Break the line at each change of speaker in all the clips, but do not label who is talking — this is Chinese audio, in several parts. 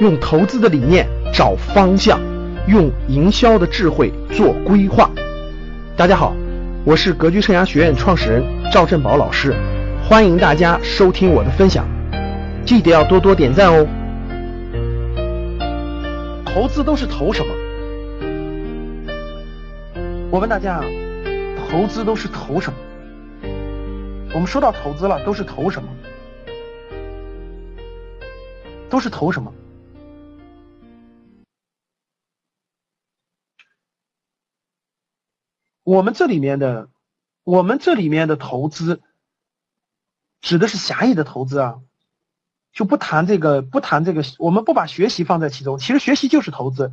用投资的理念找方向，用营销的智慧做规划。大家好，我是格局生涯学院创始人赵振宝老师，欢迎大家收听我的分享，记得要多多点赞哦。投资都是投什么？我问大家啊，投资都是投什么？我们说到投资了，都是投什么？都是投什么？我们这里面的，我们这里面的投资，指的是狭义的投资啊，就不谈这个，不谈这个，我们不把学习放在其中。其实学习就是投资，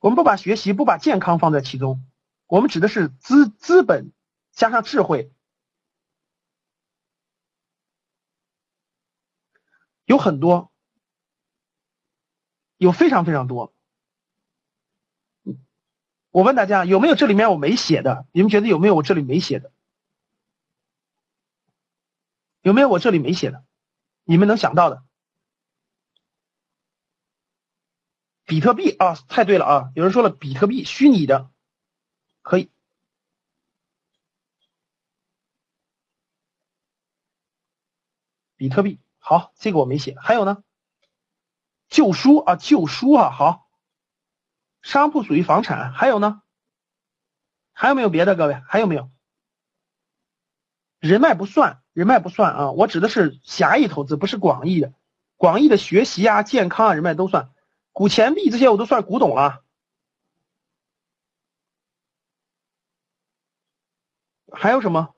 我们不把学习，不把健康放在其中，我们指的是资资本加上智慧，有很多，有非常非常多。我问大家有没有这里面我没写的？你们觉得有没有我这里没写的？有没有我这里没写的？你们能想到的？比特币啊，太对了啊！有人说了，比特币虚拟的，可以。比特币好，这个我没写。还有呢？旧书啊，旧书啊，好。商铺属于房产，还有呢？还有没有别的？各位还有没有？人脉不算，人脉不算啊！我指的是狭义投资，不是广义的。广义的学习啊、健康啊、人脉都算。古钱币这些我都算古董了。还有什么？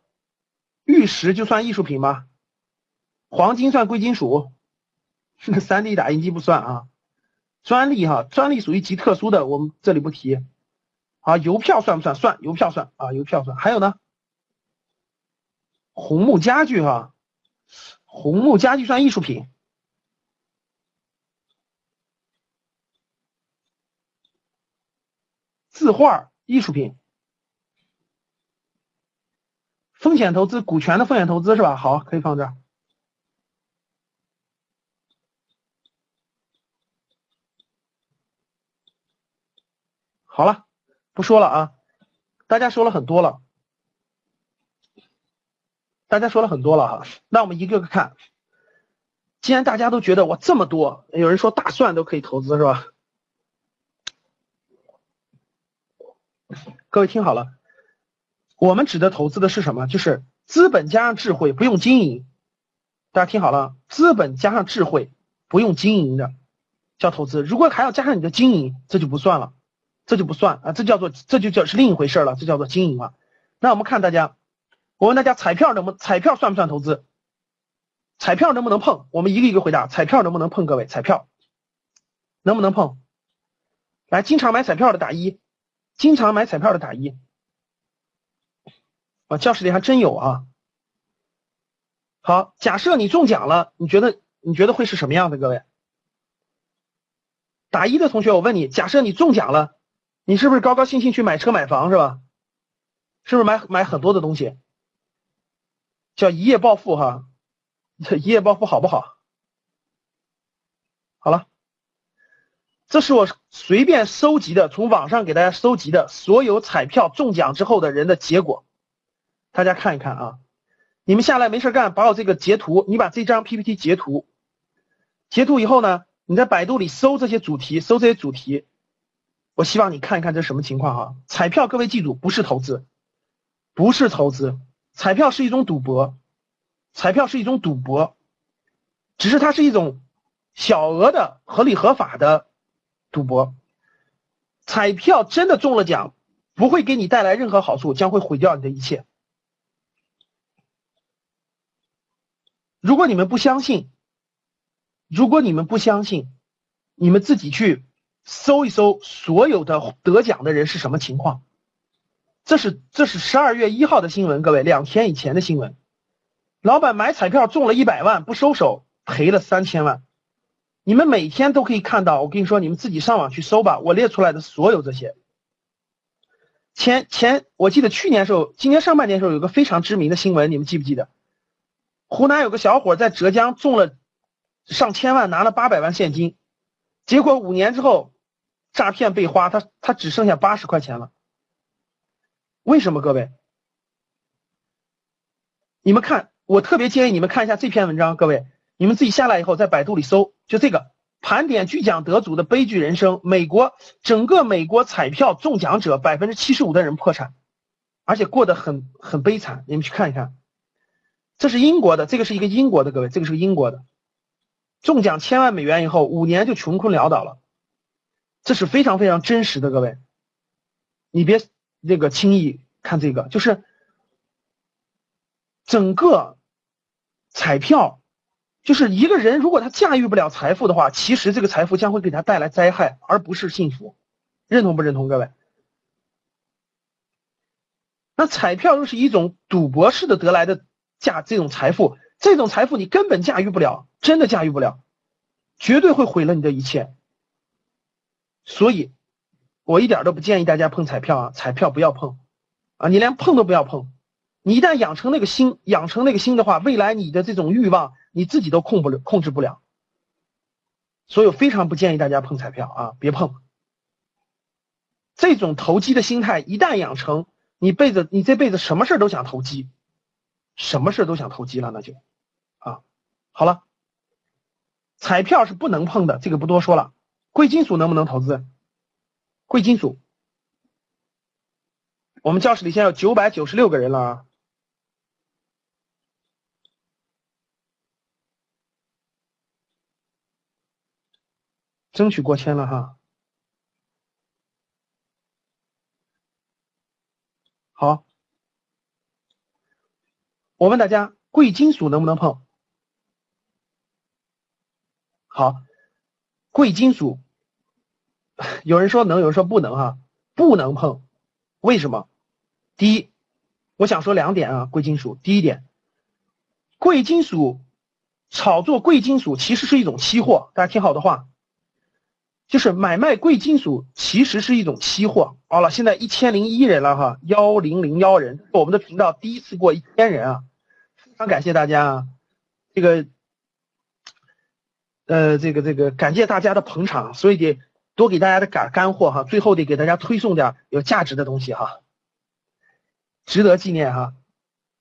玉石就算艺术品吗？黄金算贵金属？三 D 打印机不算啊。专利哈，专利属于极特殊的，我们这里不提。好，邮票算不算？算，邮票算啊，邮票算。还有呢，红木家具哈，红木家具算艺术品。字画艺术品。风险投资，股权的风险投资是吧？好，可以放这儿。好了，不说了啊！大家说了很多了，大家说了很多了哈。那我们一个个看。既然大家都觉得我这么多，有人说大蒜都可以投资是吧？各位听好了，我们指的投资的是什么？就是资本加上智慧，不用经营。大家听好了，资本加上智慧，不用经营的叫投资。如果还要加上你的经营，这就不算了。这就不算啊，这叫做这就叫是另一回事了，这叫做经营了。那我们看大家，我问大家，彩票能不彩票算不算投资？彩票能不能碰？我们一个一个回答，彩票能不能碰？各位，彩票能不能碰？来，经常买彩票的打一，经常买彩票的打一。啊，教室里还真有啊。好，假设你中奖了，你觉得你觉得会是什么样的？各位，打一的同学，我问你，假设你中奖了。你是不是高高兴兴去买车买房是吧？是不是买买很多的东西？叫一夜暴富哈，一夜暴富好不好？好了，这是我随便收集的，从网上给大家收集的所有彩票中奖之后的人的结果，大家看一看啊。你们下来没事干，把我这个截图，你把这张 PPT 截图，截图以后呢，你在百度里搜这些主题，搜这些主题。我希望你看一看这什么情况哈？彩票，各位记住，不是投资，不是投资，彩票是一种赌博，彩票是一种赌博，只是它是一种小额的、合理合法的赌博。彩票真的中了奖，不会给你带来任何好处，将会毁掉你的一切。如果你们不相信，如果你们不相信，你们自己去。搜一搜所有的得奖的人是什么情况？这是这是十二月一号的新闻，各位两天以前的新闻。老板买彩票中了一百万，不收手赔了三千万。你们每天都可以看到，我跟你说，你们自己上网去搜吧。我列出来的所有这些，前前我记得去年时候，今年上半年时候有个非常知名的新闻，你们记不记得？湖南有个小伙在浙江中了上千万，拿了八百万现金。结果五年之后诈骗被花，他他只剩下八十块钱了。为什么各位？你们看，我特别建议你们看一下这篇文章，各位，你们自己下来以后在百度里搜，就这个盘点巨奖得主的悲剧人生。美国整个美国彩票中奖者百分之七十五的人破产，而且过得很很悲惨。你们去看一看，这是英国的，这个是一个英国的，各位，这个是英国的，中奖千万美元以后五年就穷困潦倒了，这是非常非常真实的，各位，你别那个轻易看这个，就是。整个彩票就是一个人，如果他驾驭不了财富的话，其实这个财富将会给他带来灾害，而不是幸福。认同不认同，各位？那彩票又是一种赌博式的得来的价，这种财富，这种财富你根本驾驭不了，真的驾驭不了，绝对会毁了你的一切。所以，我一点都不建议大家碰彩票啊，彩票不要碰啊，你连碰都不要碰。你一旦养成那个心，养成那个心的话，未来你的这种欲望你自己都控不了，控制不了。所以我非常不建议大家碰彩票啊，别碰。这种投机的心态一旦养成，你辈子你这辈子什么事都想投机，什么事都想投机了，那就啊，好了。彩票是不能碰的，这个不多说了。贵金属能不能投资？贵金属，我们教室里现在有九百九十六个人了啊。争取过千了哈，好，我问大家，贵金属能不能碰？好，贵金属，有人说能，有人说不能哈，不能碰，为什么？第一，我想说两点啊，贵金属，第一点，贵金属炒作贵金属其实是一种期货，大家听好的话。就是买卖贵金属其实是一种期货。好了，现在一千零一人了哈，幺零零幺人，我们的频道第一次过一千人啊，非常感谢大家啊，这个，呃，这个这个感谢大家的捧场，所以得多给大家的干干货哈，最后得给大家推送点有价值的东西哈，值得纪念哈，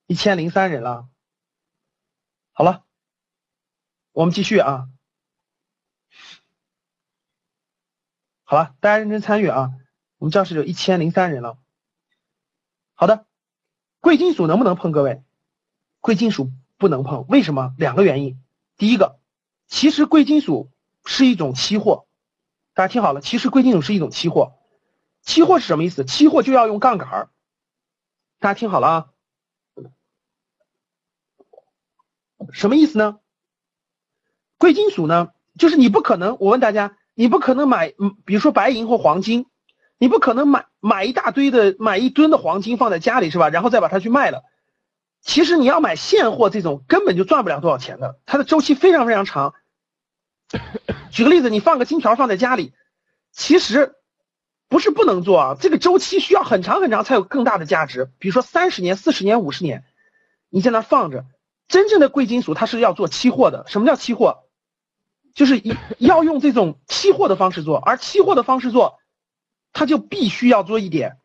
一千零三人了，好了，我们继续啊。好了，大家认真参与啊！我们教室有一千零三人了。好的，贵金属能不能碰？各位，贵金属不能碰，为什么？两个原因。第一个，其实贵金属是一种期货，大家听好了，其实贵金属是一种期货。期货是什么意思？期货就要用杠杆儿。大家听好了啊，什么意思呢？贵金属呢，就是你不可能，我问大家。你不可能买，比如说白银或黄金，你不可能买买一大堆的，买一吨的黄金放在家里是吧？然后再把它去卖了。其实你要买现货这种根本就赚不了多少钱的，它的周期非常非常长。举个例子，你放个金条放在家里，其实不是不能做啊，这个周期需要很长很长才有更大的价值。比如说三十年、四十年、五十年，你在那放着，真正的贵金属它是要做期货的。什么叫期货？就是要用这种期货的方式做，而期货的方式做，它就必须要做一点。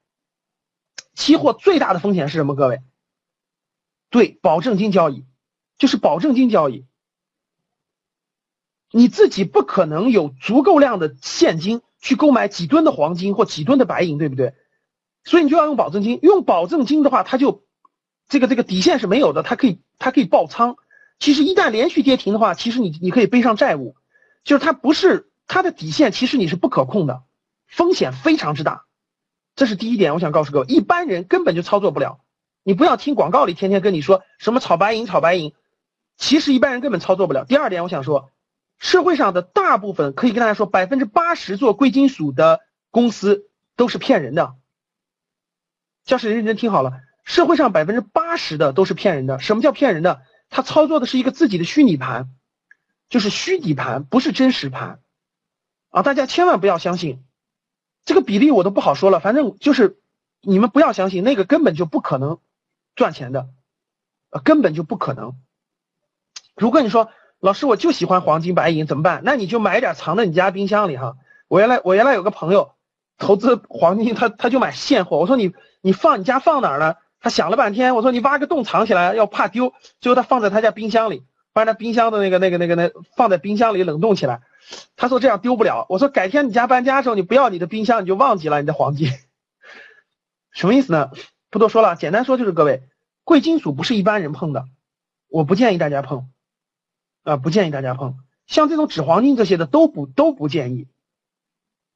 期货最大的风险是什么？各位，对，保证金交易，就是保证金交易。你自己不可能有足够量的现金去购买几吨的黄金或几吨的白银，对不对？所以你就要用保证金。用保证金的话，它就这个这个底线是没有的，它可以它可以爆仓。其实一旦连续跌停的话，其实你你可以背上债务，就是它不是它的底线，其实你是不可控的，风险非常之大，这是第一点。我想告诉各位，一般人根本就操作不了。你不要听广告里天天跟你说什么炒白银、炒白银，其实一般人根本操作不了。第二点，我想说，社会上的大部分可以跟大家说，百分之八十做贵金属的公司都是骗人的。教室认真听好了，社会上百分之八十的都是骗人的。什么叫骗人的？他操作的是一个自己的虚拟盘，就是虚拟盘，不是真实盘，啊，大家千万不要相信，这个比例我都不好说了，反正就是你们不要相信那个根本就不可能赚钱的，呃，根本就不可能。如果你说老师我就喜欢黄金白银，怎么办？那你就买点藏在你家冰箱里哈。我原来我原来有个朋友投资黄金，他他就买现货。我说你你放你家放哪儿呢？他想了半天，我说你挖个洞藏起来，要怕丢。最后他放在他家冰箱里，把那冰箱的那个那个那个那放在冰箱里冷冻起来。他说这样丢不了。我说改天你家搬家的时候，你不要你的冰箱，你就忘记了你的黄金。什么意思呢？不多说了，简单说就是各位，贵金属不是一般人碰的，我不建议大家碰，啊，不建议大家碰。像这种纸黄金这些的都不都不建议，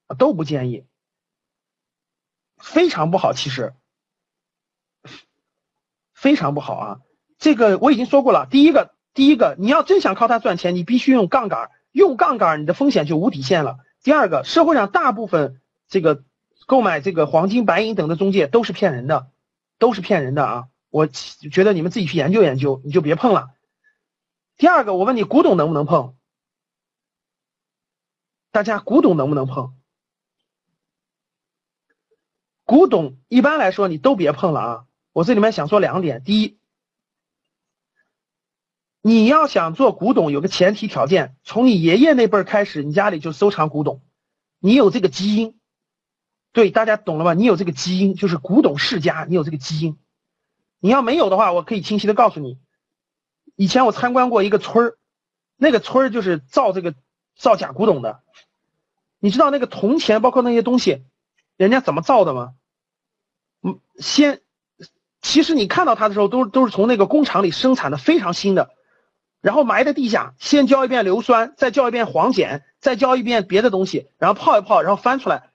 啊，都不建议，非常不好，其实非常不好啊。这个我已经说过了，第一个，第一个，你要真想靠它赚钱，你必须用杠杆，用杠杆你的风险就无底线了。第二个，社会上大部分这个。购买这个黄金、白银等的中介都是骗人的，都是骗人的啊！我觉得你们自己去研究研究，你就别碰了。第二个，我问你，古董能不能碰？大家，古董能不能碰？古董一般来说你都别碰了啊！我这里面想说两点：第一，你要想做古董，有个前提条件，从你爷爷那辈开始，你家里就收藏古董，你有这个基因。对，大家懂了吧？你有这个基因，就是古董世家，你有这个基因。你要没有的话，我可以清晰的告诉你，以前我参观过一个村儿，那个村儿就是造这个造假古董的。你知道那个铜钱，包括那些东西，人家怎么造的吗？嗯，先，其实你看到它的时候，都都是从那个工厂里生产的，非常新的，然后埋在地下，先浇一遍硫酸，再浇一遍黄碱，再浇一遍别的东西，然后泡一泡，然后翻出来。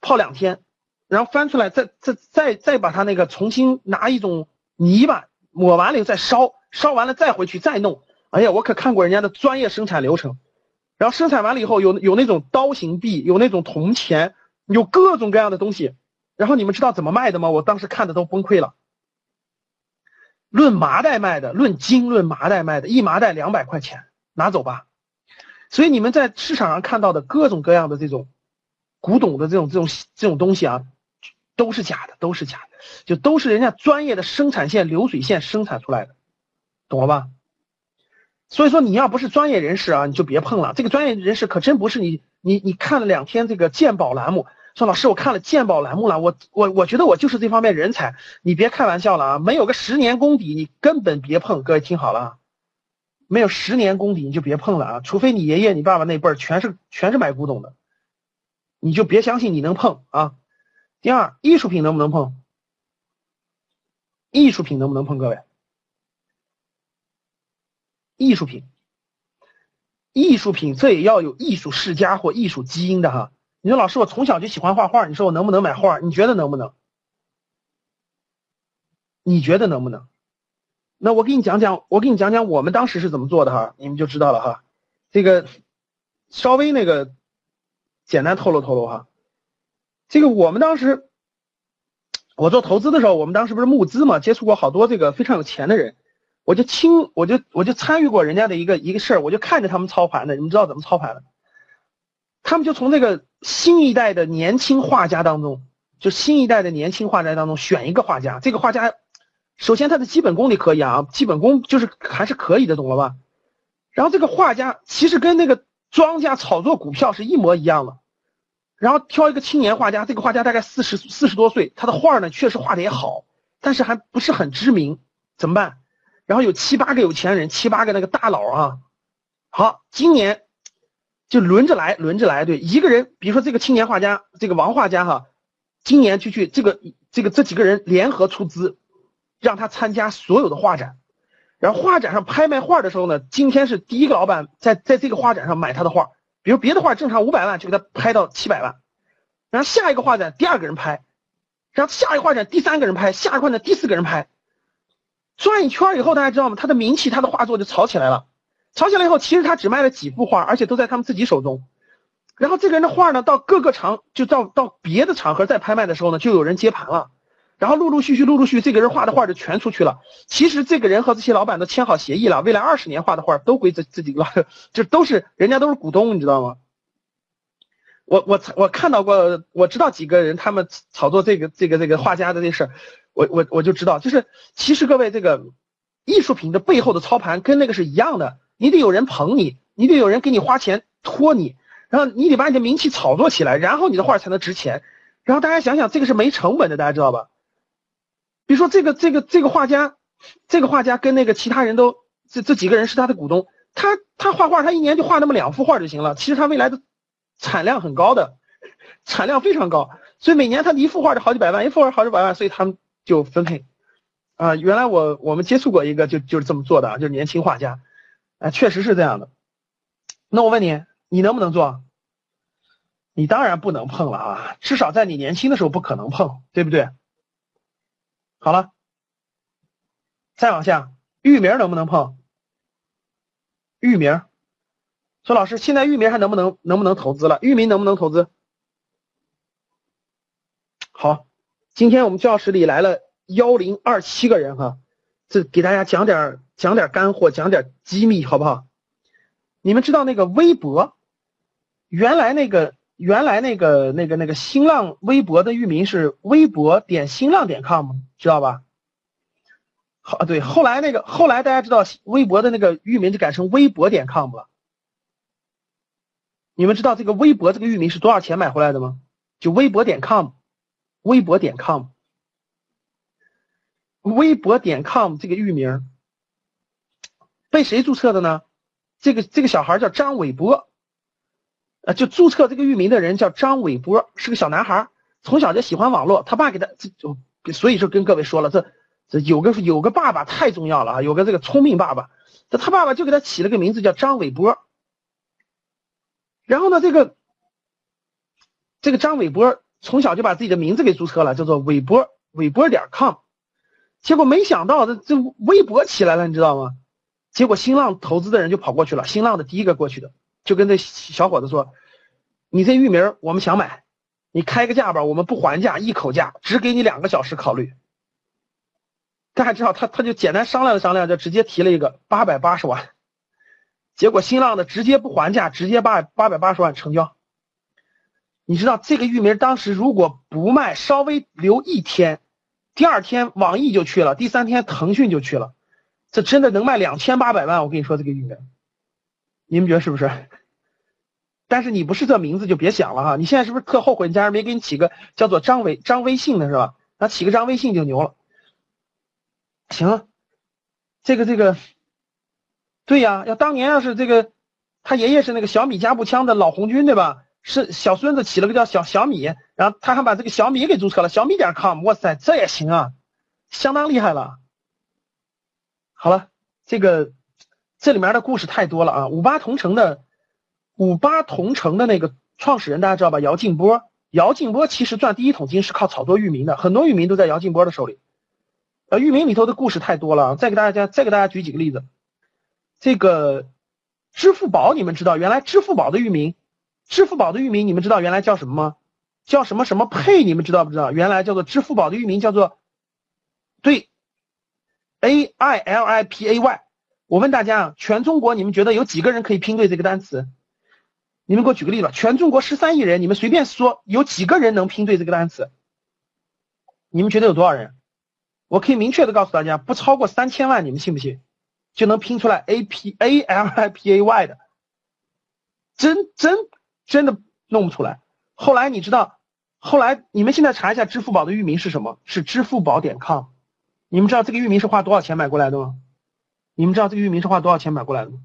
泡两天，然后翻出来，再再再再把它那个重新拿一种泥巴抹完了以后再烧，烧完了再回去再弄。哎呀，我可看过人家的专业生产流程。然后生产完了以后，有有那种刀形币，有那种铜钱，有各种各样的东西。然后你们知道怎么卖的吗？我当时看的都崩溃了。论麻袋卖的，论斤论麻袋卖的，一麻袋两百块钱，拿走吧。所以你们在市场上看到的各种各样的这种。古董的这种这种这种东西啊，都是假的，都是假的，就都是人家专业的生产线流水线生产出来的，懂了吧？所以说你要不是专业人士啊，你就别碰了。这个专业人士可真不是你你你看了两天这个鉴宝栏目，说老师我看了鉴宝栏目了，我我我觉得我就是这方面人才，你别开玩笑了啊！没有个十年功底，你根本别碰。各位听好了，没有十年功底你就别碰了啊！除非你爷爷你爸爸那辈儿全是全是买古董的。你就别相信你能碰啊！第二，艺术品能不能碰？艺术品能不能碰？各位，艺术品，艺术品这也要有艺术世家或艺术基因的哈。你说老师，我从小就喜欢画画，你说我能不能买画？你觉得能不能？你觉得能不能？那我给你讲讲，我给你讲讲我们当时是怎么做的哈，你们就知道了哈。这个稍微那个。简单透露透露哈，这个我们当时我做投资的时候，我们当时不是募资嘛，接触过好多这个非常有钱的人，我就亲我就我就参与过人家的一个一个事儿，我就看着他们操盘的，你们知道怎么操盘的？他们就从这个新一代的年轻画家当中，就新一代的年轻画家当中选一个画家，这个画家首先他的基本功你可以啊，基本功就是还是可以的，懂了吧？然后这个画家其实跟那个。庄家炒作股票是一模一样的，然后挑一个青年画家，这个画家大概四十四十多岁，他的画呢确实画的也好，但是还不是很知名，怎么办？然后有七八个有钱人，七八个那个大佬啊，好，今年就轮着来，轮着来，对，一个人，比如说这个青年画家，这个王画家哈，今年就去这个这个这几个人联合出资，让他参加所有的画展。然后画展上拍卖画的时候呢，今天是第一个老板在在这个画展上买他的画，比如别的画正常五百万就给他拍到七百万，然后下一个画展第二个人拍，然后下一个画展第三个人拍，下一个画展第四个人拍，转一圈以后大家知道吗？他的名气，他的画作就炒起来了，炒起来以后其实他只卖了几幅画，而且都在他们自己手中，然后这个人的画呢到各个场就到到别的场合再拍卖的时候呢，就有人接盘了。然后陆陆续续、陆陆续续，这个人画的画就全出去了。其实这个人和这些老板都签好协议了，未来二十年画的画都归这这几个，就都是人家都是股东，你知道吗？我我我看到过，我知道几个人他们炒作这个这个这个画家的这事儿，我我我就知道，就是其实各位这个艺术品的背后的操盘跟那个是一样的，你得有人捧你，你得有人给你花钱托你，然后你得把你的名气炒作起来，然后你的画才能值钱。然后大家想想，这个是没成本的，大家知道吧？比如说这个这个这个画家，这个画家跟那个其他人都这这几个人是他的股东，他他画画他一年就画那么两幅画就行了，其实他未来的产量很高的，产量非常高，所以每年他一幅画就好几百万，一幅画好几百万，所以他们就分配。啊，原来我我们接触过一个就就是这么做的啊，就是年轻画家，啊，确实是这样的。那我问你，你能不能做？你当然不能碰了啊，至少在你年轻的时候不可能碰，对不对？好了，再往下，域名能不能碰？域名，说老师，现在域名还能不能能不能投资了？域名能不能投资？好，今天我们教室里来了幺零二七个人哈，这给大家讲点讲点干货，讲点机密，好不好？你们知道那个微博，原来那个。原来那个那个那个新浪微博的域名是微博点新浪点 com，吗知道吧？好，对，后来那个后来大家知道微博的那个域名就改成微博点 com 了。你们知道这个微博这个域名是多少钱买回来的吗？就微博点 com，微博点 com，微博点 com 这个域名被谁注册的呢？这个这个小孩叫张伟波。呃，就注册这个域名的人叫张伟波，是个小男孩，从小就喜欢网络。他爸给他，就所以就跟各位说了，这这有个有个爸爸太重要了啊，有个这个聪明爸爸。这他爸爸就给他起了个名字叫张伟波。然后呢，这个这个张伟波从小就把自己的名字给注册了，叫做伟波伟波点 com。结果没想到这这微博起来了，你知道吗？结果新浪投资的人就跑过去了，新浪的第一个过去的。就跟这小伙子说：“你这域名我们想买，你开个价吧，我们不还价，一口价，只给你两个小时考虑。”大家知道他他就简单商量了商量，就直接提了一个八百八十万。结果新浪的直接不还价，直接八八百八十万成交。你知道这个域名当时如果不卖，稍微留一天，第二天网易就去了，第三天腾讯就去了，这真的能卖两千八百万。我跟你说这个域名。你们觉得是不是？但是你不是这名字就别想了哈！你现在是不是特后悔？你家人没给你起个叫做张伟张微信的是吧？那起个张微信就牛了。行，这个这个，对呀，要当年要是这个他爷爷是那个小米加步枪的老红军对吧？是小孙子起了个叫小小米，然后他还把这个小米给注册了，小米点 com，哇塞，这也行啊，相当厉害了。好了，这个。这里面的故事太多了啊！五八同城的五八同城的那个创始人大家知道吧？姚劲波，姚劲波其实赚第一桶金是靠炒作域名的，很多域名都在姚劲波的手里。呃，域名里头的故事太多了，再给大家再给大家举几个例子。这个支付宝你们知道，原来支付宝的域名，支付宝的域名你们知道原来叫什么吗？叫什么什么配？你们知道不知道？原来叫做支付宝的域名叫做对，A I L I P A Y。我问大家啊，全中国你们觉得有几个人可以拼对这个单词？你们给我举个例子，全中国十三亿人，你们随便说有几个人能拼对这个单词？你们觉得有多少人？我可以明确的告诉大家，不超过三千万，你们信不信？就能拼出来 A P A L I P A Y 的，真真真的弄不出来。后来你知道，后来你们现在查一下支付宝的域名是什么？是支付宝点 com。你们知道这个域名是花多少钱买过来的吗？你们知道这个域名是花多少钱买过来的吗？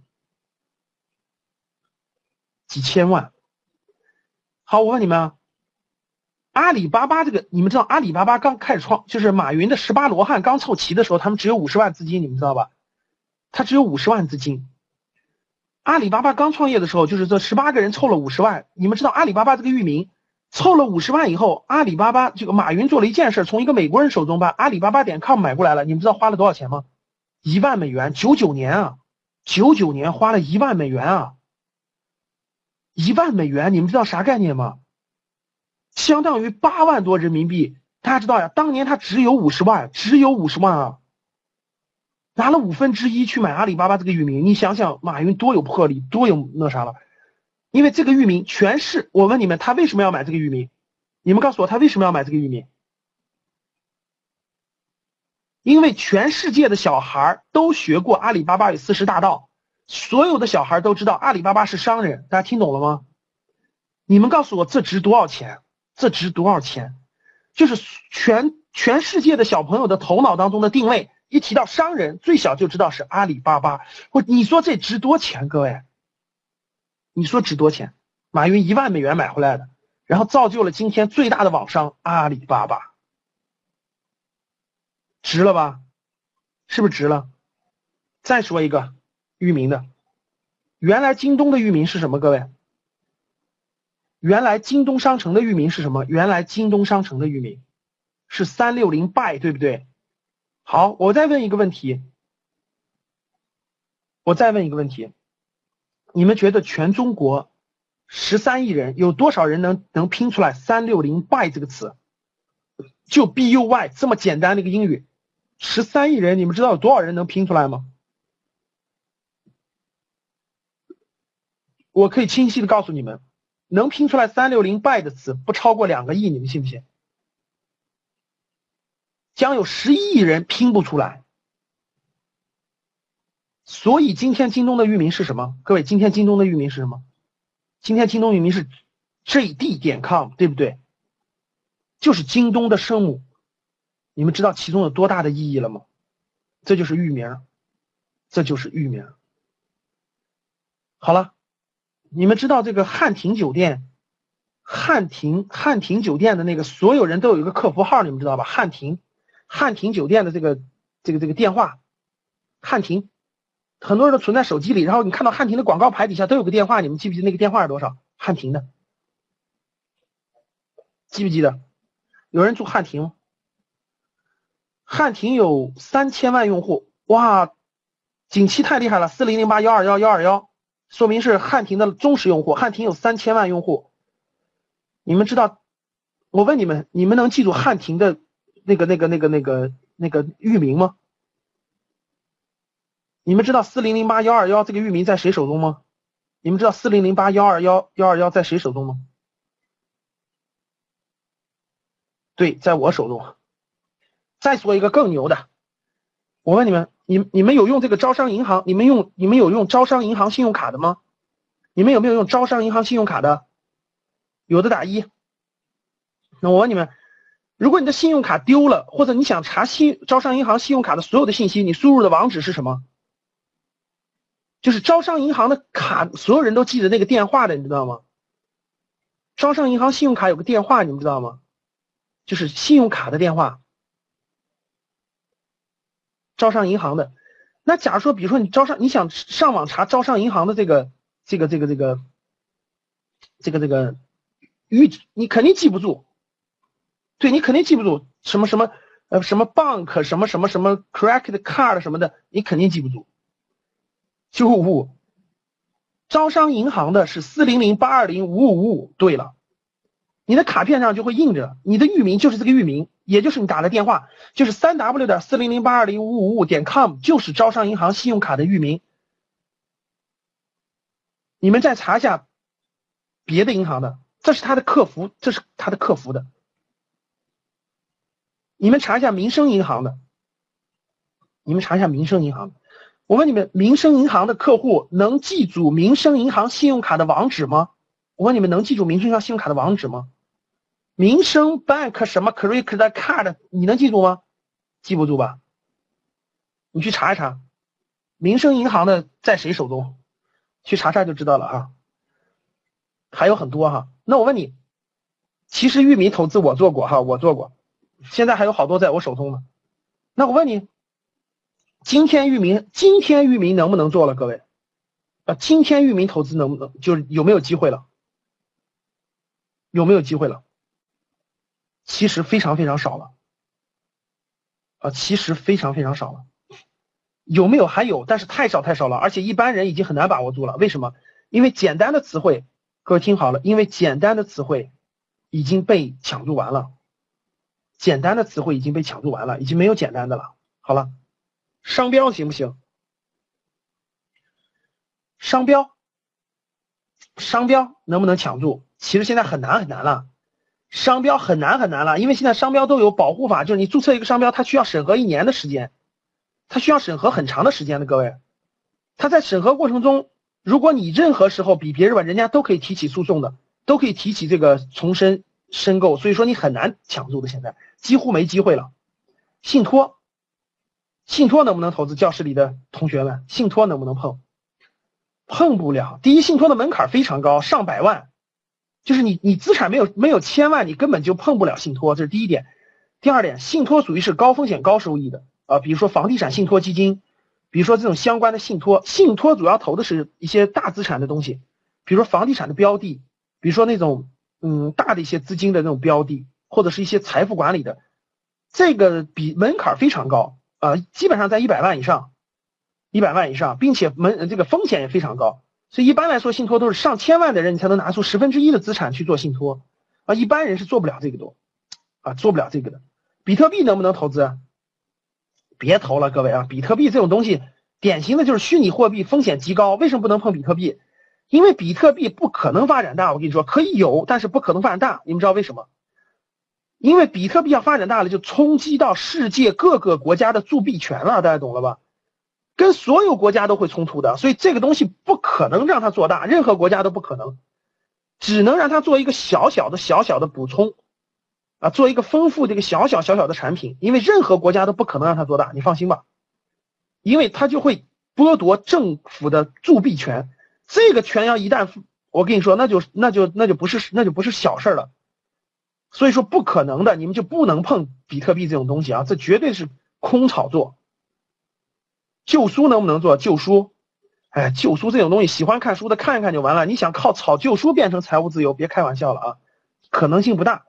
几千万。好，我问你们啊，阿里巴巴这个，你们知道阿里巴巴刚开始创，就是马云的十八罗汉刚凑齐的时候，他们只有五十万资金，你们知道吧？他只有五十万资金。阿里巴巴刚创业的时候，就是这十八个人凑了五十万。你们知道阿里巴巴这个域名凑了五十万以后，阿里巴巴这个马云做了一件事，从一个美国人手中把阿里巴巴点 com 买过来了。你们知道花了多少钱吗？一万美元，九九年啊，九九年花了一万美元啊，一万美元，你们知道啥概念吗？相当于八万多人民币。大家知道呀，当年他只有五十万，只有五十万啊，拿了五分之一去买阿里巴巴这个域名。你想想，马云多有魄力，多有那啥了？因为这个域名全是，我问你们，他为什么要买这个域名？你们告诉我，他为什么要买这个域名？因为全世界的小孩都学过阿里巴巴与四十大盗，所有的小孩都知道阿里巴巴是商人，大家听懂了吗？你们告诉我这值多少钱？这值多少钱？就是全全世界的小朋友的头脑当中的定位，一提到商人，最小就知道是阿里巴巴。我你说这值多钱？各位，你说值多钱？马云一万美元买回来的，然后造就了今天最大的网商阿里巴巴，值了吧？是不是值了？再说一个。域名的，原来京东的域名是什么？各位，原来京东商城的域名是什么？原来京东商城的域名是三六零 buy，对不对？好，我再问一个问题，我再问一个问题，你们觉得全中国十三亿人有多少人能能拼出来三六零 buy 这个词？就 b u y 这么简单的一个英语，十三亿人，你们知道有多少人能拼出来吗？我可以清晰的告诉你们，能拼出来三六零 buy 的词不超过两个亿，你们信不信？将有十一亿人拼不出来。所以今天京东的域名是什么？各位，今天京东的域名是什么？今天京东域名是 jd 点 com，对不对？就是京东的声母。你们知道其中有多大的意义了吗？这就是域名，这就是域名。好了。你们知道这个汉庭酒店，汉庭汉庭酒店的那个所有人都有一个客服号，你们知道吧？汉庭，汉庭酒店的这个这个这个电话，汉庭，很多人都存在手机里。然后你看到汉庭的广告牌底下都有个电话，你们记不记得那个电话是多少？汉庭的，记不记得？有人住汉庭吗？汉庭有三千万用户，哇，景气太厉害了，四零零八幺二幺幺二幺。说明是汉庭的忠实用户，汉庭有三千万用户。你们知道？我问你们，你们能记住汉庭的那个、那个、那个、那个、那个域名吗？你们知道四零零八幺二幺这个域名在谁手中吗？你们知道四零零八幺二幺幺二幺在谁手中吗？对，在我手中。再说一个更牛的，我问你们。你你们有用这个招商银行？你们用你们有用招商银行信用卡的吗？你们有没有用招商银行信用卡的？有的打一。那我问你们，如果你的信用卡丢了，或者你想查信招商银行信用卡的所有的信息，你输入的网址是什么？就是招商银行的卡，所有人都记得那个电话的，你知道吗？招商银行信用卡有个电话，你们知道吗？就是信用卡的电话。招商银行的，那假如说，比如说你招商，你想上网查招商银行的这个这个这个这个这个这个预，你肯定记不住，对你肯定记不住什么什么呃什么 bank 什么什么什么 credit card 什么的，你肯定记不住。就五，招商银行的是四零零八二零五五五五。对了，你的卡片上就会印着你的域名就是这个域名。也就是你打的电话，就是三 w 点四零零八二零五五五点 com，就是招商银行信用卡的域名。你们再查一下别的银行的，这是他的客服，这是他的客服的。你们查一下民生银行的，你们查一下民生银行。我问你们，民生银行的客户能记住民生银行信用卡的网址吗？我问你们，能记住民生银行信用卡的网址吗？民生 bank 什么 credit card 你能记住吗？记不住吧？你去查一查，民生银行的在谁手中？去查查就知道了啊。还有很多哈。那我问你，其实域名投资我做过哈，我做过，现在还有好多在我手中呢。那我问你，今天域名今天域名能不能做了？各位啊，今天域名投资能不能就是有没有机会了？有没有机会了？其实非常非常少了，啊，其实非常非常少了，有没有？还有，但是太少太少了，而且一般人已经很难把握住了。为什么？因为简单的词汇，各位听好了，因为简单的词汇已经被抢注完了，简单的词汇已经被抢注完了，已经没有简单的了。好了，商标行不行？商标，商标能不能抢注？其实现在很难很难了。商标很难很难了，因为现在商标都有保护法，就是你注册一个商标，它需要审核一年的时间，它需要审核很长的时间的。各位，他在审核过程中，如果你任何时候比别人晚，人家都可以提起诉讼的，都可以提起这个重申申购，所以说你很难抢住的，现在几乎没机会了。信托，信托能不能投资？教室里的同学们，信托能不能碰？碰不了。第一，信托的门槛非常高，上百万，就是你你资产没有没有千万，你根本就碰不了信托，这是第一点。第二点，信托属于是高风险高收益的啊，比如说房地产信托基金，比如说这种相关的信托，信托主要投的是一些大资产的东西，比如说房地产的标的，比如说那种嗯大的一些资金的那种标的，或者是一些财富管理的，这个比门槛非常高啊，基本上在一百万以上，一百万以上，并且门这个风险也非常高，所以一般来说信托都是上千万的人你才能拿出十分之一的资产去做信托啊，一般人是做不了这个多啊，做不了这个的。比特币能不能投资？别投了，各位啊！比特币这种东西，典型的就是虚拟货币，风险极高。为什么不能碰比特币？因为比特币不可能发展大。我跟你说，可以有，但是不可能发展大。你们知道为什么？因为比特币要发展大了，就冲击到世界各个国家的铸币权了。大家懂了吧？跟所有国家都会冲突的，所以这个东西不可能让它做大，任何国家都不可能，只能让它做一个小小的、小小的补充。啊，做一个丰富这个小小小小的产品，因为任何国家都不可能让它做大，你放心吧，因为它就会剥夺政府的铸币权，这个全要一旦我跟你说，那就那就那就不是那就不是小事了，所以说不可能的，你们就不能碰比特币这种东西啊，这绝对是空炒作。旧书能不能做旧书？哎，旧书这种东西，喜欢看书的看一看就完了，你想靠炒旧书变成财务自由，别开玩笑了啊，可能性不大。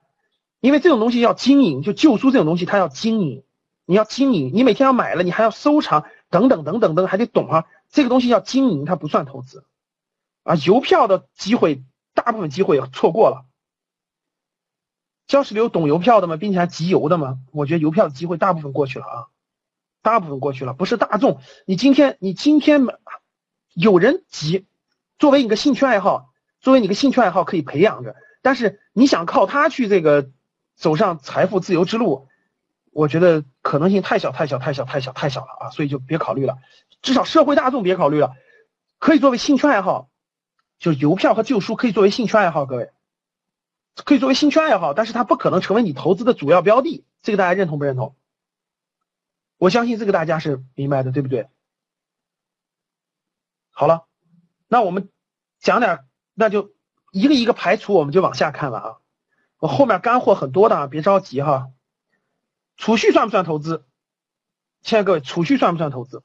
因为这种东西要经营，就旧书这种东西，它要经营，你要经营，你每天要买了，你还要收藏，等等等等等，还得懂啊。这个东西要经营，它不算投资，啊，邮票的机会，大部分机会错过了。教室里有懂邮票的吗？并且还集邮的吗？我觉得邮票的机会大部分过去了啊，大部分过去了，不是大众。你今天，你今天有人集，作为你个兴趣爱好，作为你个兴趣爱好可以培养着，但是你想靠它去这个。走上财富自由之路，我觉得可能性太小太小太小太小太小了啊，所以就别考虑了。至少社会大众别考虑了，可以作为兴趣爱好，就邮票和旧书可以作为兴趣爱好，各位可以作为兴趣爱好，但是它不可能成为你投资的主要标的，这个大家认同不认同？我相信这个大家是明白的，对不对？好了，那我们讲点，那就一个一个排除，我们就往下看了啊。我后面干货很多的啊，别着急哈。储蓄算不算投资？亲爱的各位，储蓄算不算投资？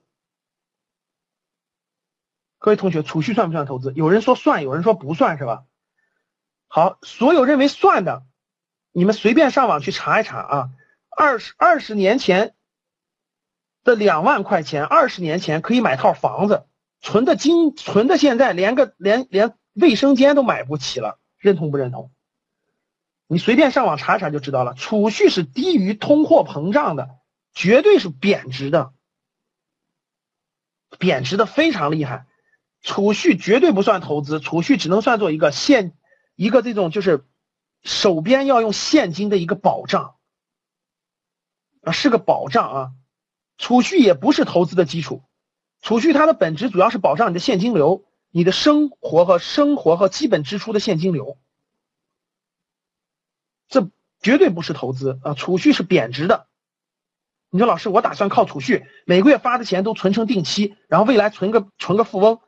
各位同学，储蓄算不算投资？有人说算，有人说不算，是吧？好，所有认为算的，你们随便上网去查一查啊。二十二十年前的两万块钱，二十年前可以买套房子，存的金存的现在连个连连卫生间都买不起了，认同不认同？你随便上网查查就知道了，储蓄是低于通货膨胀的，绝对是贬值的，贬值的非常厉害。储蓄绝对不算投资，储蓄只能算作一个现一个这种就是手边要用现金的一个保障啊，是个保障啊。储蓄也不是投资的基础，储蓄它的本质主要是保障你的现金流，你的生活和生活和基本支出的现金流。这绝对不是投资啊！储蓄是贬值的。你说老师，我打算靠储蓄，每个月发的钱都存成定期，然后未来存个存个富翁，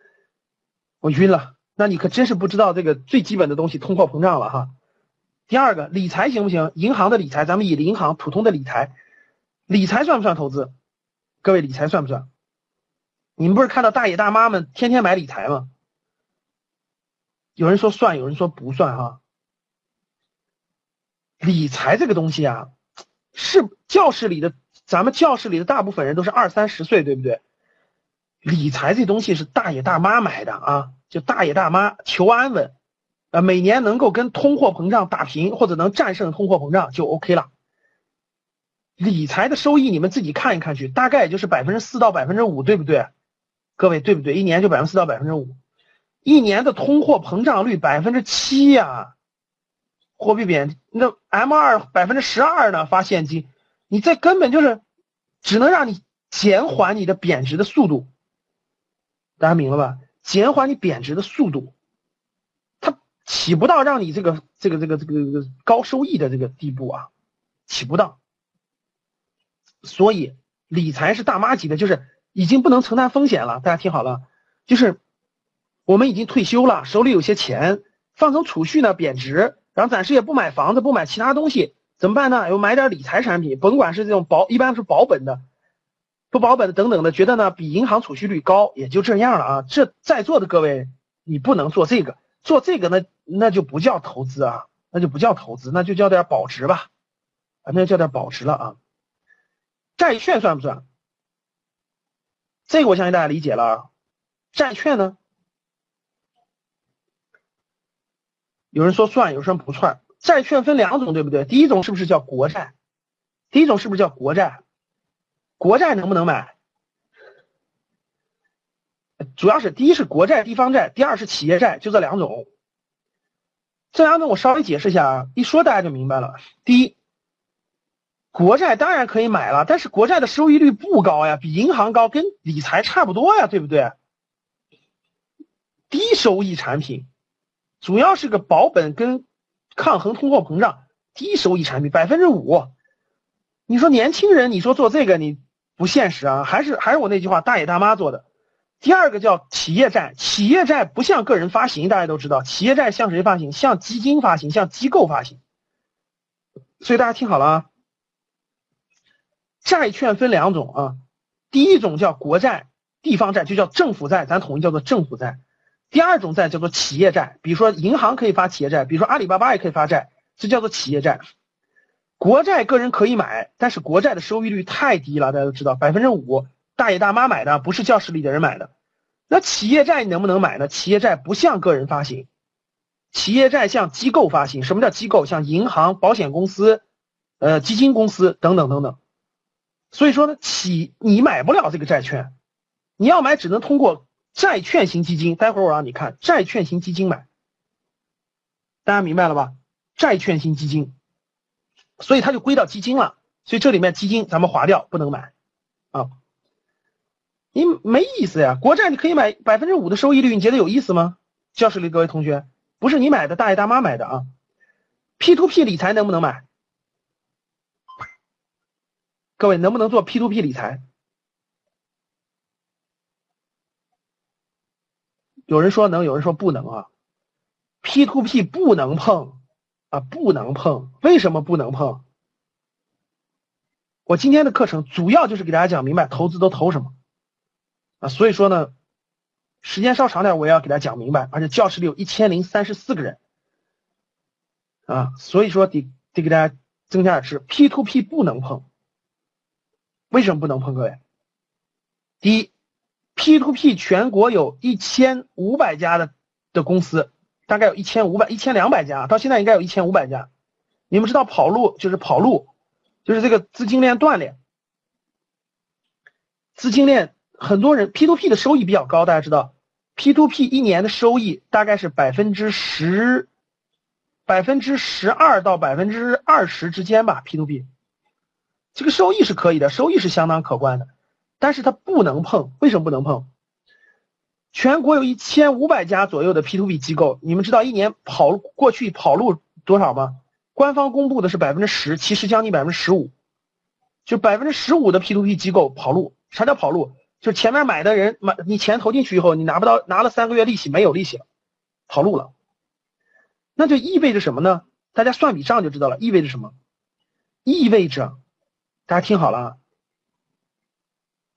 我晕了。那你可真是不知道这个最基本的东西——通货膨胀了哈。第二个，理财行不行？银行的理财，咱们以银行普通的理财，理财算不算投资？各位，理财算不算？你们不是看到大爷大妈们天天买理财吗？有人说算，有人说不算哈。理财这个东西啊，是教室里的咱们教室里的大部分人都是二三十岁，对不对？理财这东西是大爷大妈买的啊，就大爷大妈求安稳，啊，每年能够跟通货膨胀打平或者能战胜通货膨胀就 OK 了。理财的收益你们自己看一看去，大概也就是百分之四到百分之五，对不对？各位对不对？一年就百分之四到百分之五，一年的通货膨胀率百分之七呀。货币贬，那 M 二百分之十二呢？发现金，你这根本就是只能让你减缓你的贬值的速度。大家明了吧？减缓你贬值的速度，它起不到让你这个这个这个这个这个高收益的这个地步啊，起不到。所以理财是大妈级的，就是已经不能承担风险了。大家听好了，就是我们已经退休了，手里有些钱，放成储蓄呢贬值，然后暂时也不买房子，不买其他东西，怎么办呢？又买点理财产品，甭管是这种保，一般是保本的。不保本的等等的，觉得呢比银行储蓄率高，也就这样了啊。这在座的各位，你不能做这个，做这个那那就不叫投资啊，那就不叫投资，那就叫点保值吧，啊，那就叫点保值了啊。债券算不算？这个我相信大家理解了。债券呢，有人说算，有人说不算。债券分两种，对不对？第一种是不是叫国债？第一种是不是叫国债？国债能不能买？主要是第一是国债、地方债，第二是企业债，就这两种。这两种我稍微解释一下啊，一说大家就明白了。第一，国债当然可以买了，但是国债的收益率不高呀，比银行高，跟理财差不多呀，对不对？低收益产品，主要是个保本跟抗衡通货膨胀，低收益产品百分之五。你说年轻人，你说做这个你？不现实啊，还是还是我那句话，大爷大妈做的。第二个叫企业债，企业债不向个人发行，大家都知道，企业债向谁发行？向基金发行，向机构发行。所以大家听好了啊，债券分两种啊，第一种叫国债、地方债，就叫政府债，咱统一叫做政府债。第二种债叫做企业债，比如说银行可以发企业债，比如说阿里巴巴也可以发债，这叫做企业债。国债个人可以买，但是国债的收益率太低了，大家都知道，百分之五，大爷大妈买的，不是教室里的人买的。那企业债能不能买呢？企业债不向个人发行，企业债向机构发行。什么叫机构？像银行、保险公司、呃基金公司等等等等。所以说呢，企你买不了这个债券，你要买只能通过债券型基金。待会儿我让你看债券型基金买，大家明白了吧？债券型基金。所以它就归到基金了，所以这里面基金咱们划掉，不能买啊，你没意思呀。国债你可以买百分之五的收益率，你觉得有意思吗？教室里各位同学，不是你买的，大爷大妈买的啊。P to P 理财能不能买？各位能不能做 P to P 理财？有人说能，有人说不能啊。P to P 不能碰。啊，不能碰！为什么不能碰？我今天的课程主要就是给大家讲明白投资都投什么啊，所以说呢，时间稍长点，我也要给大家讲明白。而且教室里有一千零三十四个人啊，所以说得得给大家增加点知识。P to P 不能碰，为什么不能碰？各位，第一，P to P 全国有一千五百家的的公司。大概有一千五百、一千两百家，到现在应该有一千五百家。你们知道跑路就是跑路，就是这个资金链断裂。资金链很多人 P to P 的收益比较高，大家知道 P to P 一年的收益大概是百分之十、百分之十二到百分之二十之间吧。P to P 这个收益是可以的，收益是相当可观的，但是它不能碰，为什么不能碰？全国有一千五百家左右的 P to P 机构，你们知道一年跑过去跑路多少吗？官方公布的是百分之十，其实将近百分之十五，就百分之十五的 P to P 机构跑路。啥叫跑路？就前面买的人买你钱投进去以后，你拿不到，拿了三个月利息没有利息了，跑路了。那就意味着什么呢？大家算笔账就知道了，意味着什么？意味着，大家听好了啊。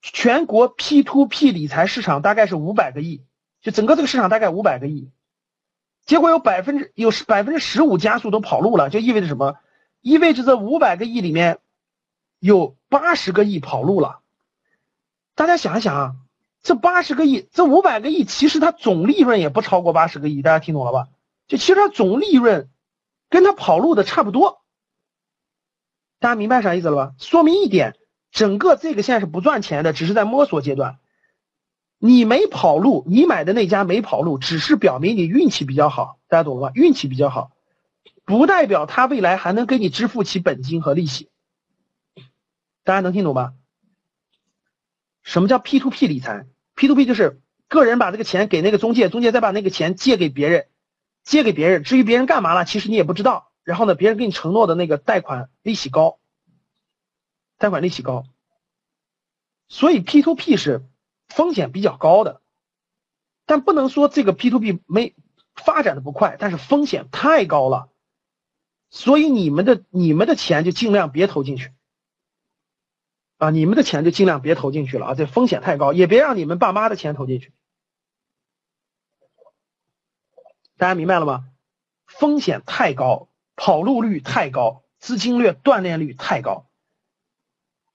全国 P to P 理财市场大概是五百个亿，就整个这个市场大概五百个亿，结果有百分之有百分之十五加速都跑路了，就意味着什么？意味着这五百个亿里面有八十个亿跑路了。大家想一想啊，这八十个亿，这五百个亿其实它总利润也不超过八十个亿，大家听懂了吧？就其实它总利润跟它跑路的差不多，大家明白啥意思了吧？说明一点。整个这个现在是不赚钱的，只是在摸索阶段。你没跑路，你买的那家没跑路，只是表明你运气比较好，大家懂了吗？运气比较好，不代表他未来还能给你支付起本金和利息。大家能听懂吗？什么叫 P to P 理财？P to P 就是个人把这个钱给那个中介，中介再把那个钱借给别人，借给别人。至于别人干嘛了，其实你也不知道。然后呢，别人给你承诺的那个贷款利息高，贷款利息高，所以 P to P 是风险比较高的，但不能说这个 P to P 没发展的不快，但是风险太高了。所以你们的你们的钱就尽量别投进去。啊，你们的钱就尽量别投进去了啊，这风险太高，也别让你们爸妈的钱投进去。大家明白了吗？风险太高，跑路率太高，资金链断裂率太高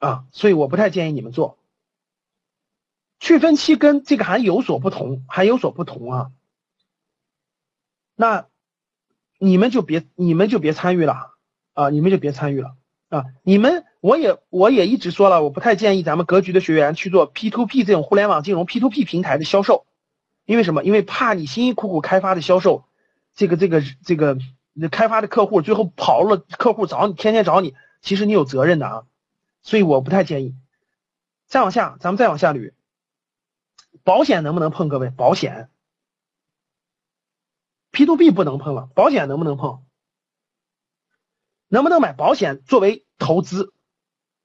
啊，所以我不太建议你们做。去分期跟这个还有所不同，还有所不同啊。那你们就别你们就别参与了啊，你们就别参与了啊，你们。我也我也一直说了，我不太建议咱们格局的学员去做 P to P 这种互联网金融 P to P 平台的销售，因为什么？因为怕你辛辛苦苦开发的销售，这个这个这个开发的客户最后跑了，客户找你，天天找你，其实你有责任的啊，所以我不太建议。再往下，咱们再往下捋，保险能不能碰？各位，保险 P to P 不能碰了，保险能不能碰？能不能买保险作为投资？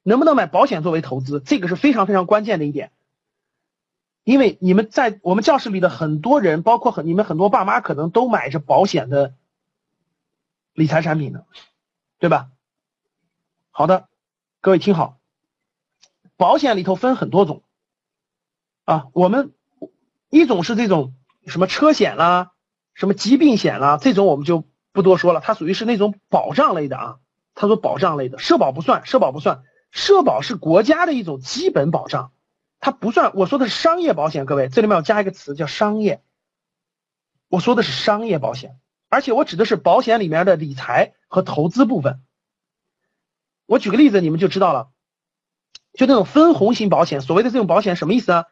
能不能买保险作为投资？这个是非常非常关键的一点，因为你们在我们教室里的很多人，包括很你们很多爸妈，可能都买着保险的理财产品的，对吧？好的，各位听好，保险里头分很多种啊，我们一种是这种什么车险啦，什么疾病险啦，这种我们就不多说了，它属于是那种保障类的啊，它说保障类的，社保不算，社保不算。社保是国家的一种基本保障，它不算。我说的是商业保险，各位，这里面要加一个词叫商业。我说的是商业保险，而且我指的是保险里面的理财和投资部分。我举个例子，你们就知道了。就那种分红型保险，所谓的这种保险什么意思啊？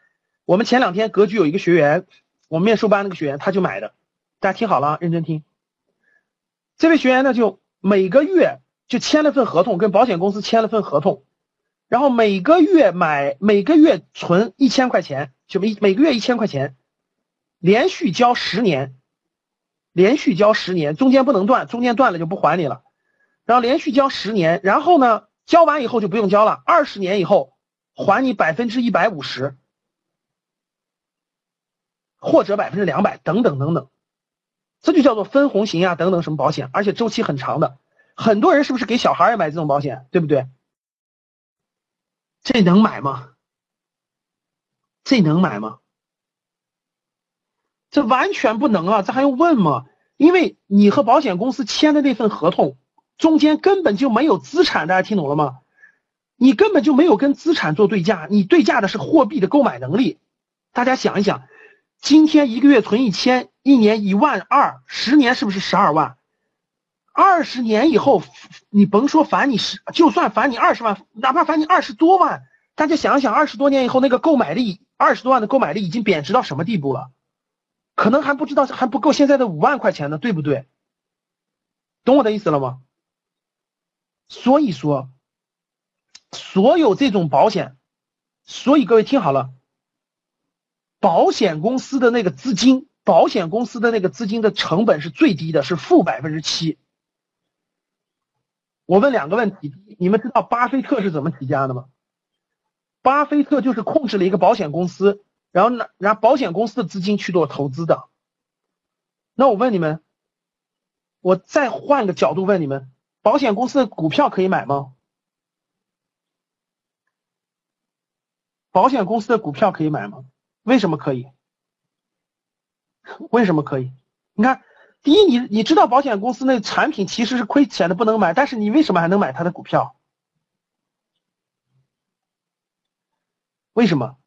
我们前两天格局有一个学员，我们面授班那个学员他就买的，大家听好了，认真听。这位学员呢，就每个月就签了份合同，跟保险公司签了份合同。然后每个月买，每个月存一千块钱，就每每个月一千块钱，连续交十年，连续交十年，中间不能断，中间断了就不还你了。然后连续交十年，然后呢，交完以后就不用交了，二十年以后还你百分之一百五十，或者百分之两百，等等等等，这就叫做分红型啊，等等什么保险，而且周期很长的。很多人是不是给小孩也买这种保险，对不对？这能买吗？这能买吗？这完全不能啊！这还用问吗？因为你和保险公司签的那份合同中间根本就没有资产，大家听懂了吗？你根本就没有跟资产做对价，你对价的是货币的购买能力。大家想一想，今天一个月存一千，一年一万二，十年是不是十二万？二十年以后，你甭说返你十，就算返你二十万，哪怕返你二十多万，大家想一想，二十多年以后那个购买力，二十多万的购买力已经贬值到什么地步了？可能还不知道还不够现在的五万块钱呢，对不对？懂我的意思了吗？所以说，所有这种保险，所以各位听好了，保险公司的那个资金，保险公司的那个资金的成本是最低的，是负百分之七。我问两个问题：你们知道巴菲特是怎么起家的吗？巴菲特就是控制了一个保险公司，然后拿拿保险公司的资金去做投资的。那我问你们，我再换个角度问你们：保险公司的股票可以买吗？保险公司的股票可以买吗？为什么可以？为什么可以？你看。第一，你你知道保险公司那产品其实是亏钱的，不能买，但是你为什么还能买它的股票？为什么？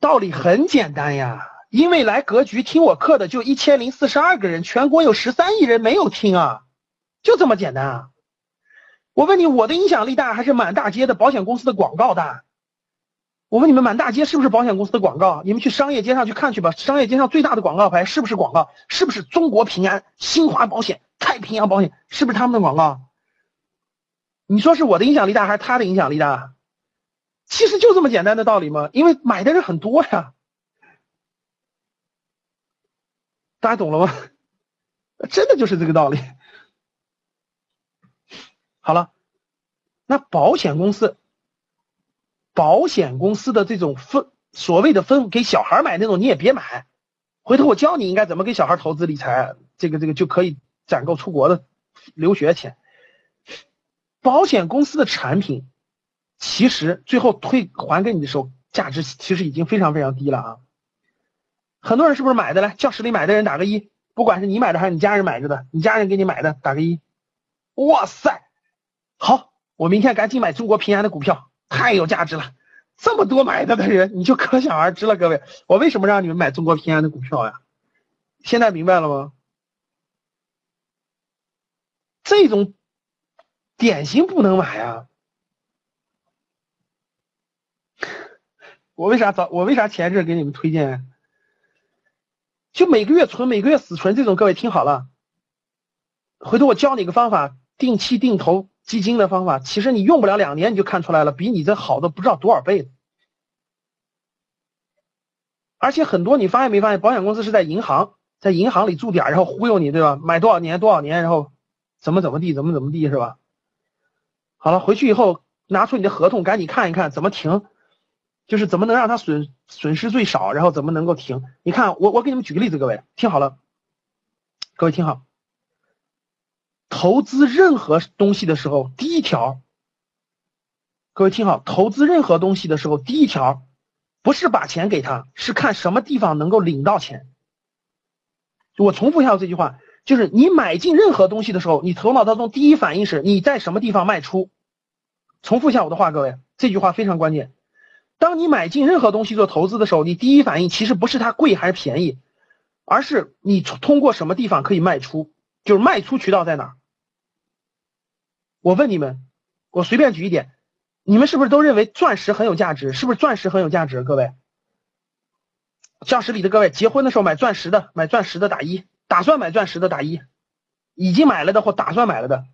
道理很简单呀，因为来格局听我课的就一千零四十二个人，全国有十三亿人没有听啊，就这么简单啊！我问你，我的影响力大还是满大街的保险公司的广告大？我问你们，满大街是不是保险公司的广告？你们去商业街上去看去吧。商业街上最大的广告牌是不是广告？是不是中国平安、新华保险、太平洋保险？是不是他们的广告？你说是我的影响力大还是他的影响力大？其实就这么简单的道理嘛，因为买的人很多呀，大家懂了吗？真的就是这个道理。好了，那保险公司，保险公司的这种分所谓的分给小孩买那种你也别买，回头我教你应该怎么给小孩投资理财，这个这个就可以攒够出国的留学钱。保险公司的产品，其实最后退还给你的时候，价值其实已经非常非常低了啊。很多人是不是买的来？教室里买的人打个一，不管是你买的还是你家人买着的，你家人给你买的打个一。哇塞！好，我明天赶紧买中国平安的股票，太有价值了。这么多买的的人，你就可想而知了。各位，我为什么让你们买中国平安的股票呀？现在明白了吗？这种典型不能买呀！我为啥早？我为啥前阵给你们推荐？就每个月存，每个月死存这种，各位听好了。回头我教你个方法，定期定投。基金的方法，其实你用不了两年你就看出来了，比你这好的不知道多少倍。而且很多你发现没发现，保险公司是在银行，在银行里驻点，然后忽悠你，对吧？买多少年多少年，然后怎么怎么地，怎么怎么地，是吧？好了，回去以后拿出你的合同，赶紧看一看怎么停，就是怎么能让它损损失最少，然后怎么能够停？你看，我我给你们举个例子，各位听好了，各位听好。投资任何东西的时候，第一条，各位听好，投资任何东西的时候，第一条不是把钱给他，是看什么地方能够领到钱。我重复一下这句话，就是你买进任何东西的时候，你头脑当中第一反应是你在什么地方卖出。重复一下我的话，各位，这句话非常关键。当你买进任何东西做投资的时候，你第一反应其实不是它贵还是便宜，而是你通过什么地方可以卖出，就是卖出渠道在哪。我问你们，我随便举一点，你们是不是都认为钻石很有价值？是不是钻石很有价值？各位，教室里的各位，结婚的时候买钻石的，买钻石的打一；打算买钻石的打一；已经买了的或打算买了的，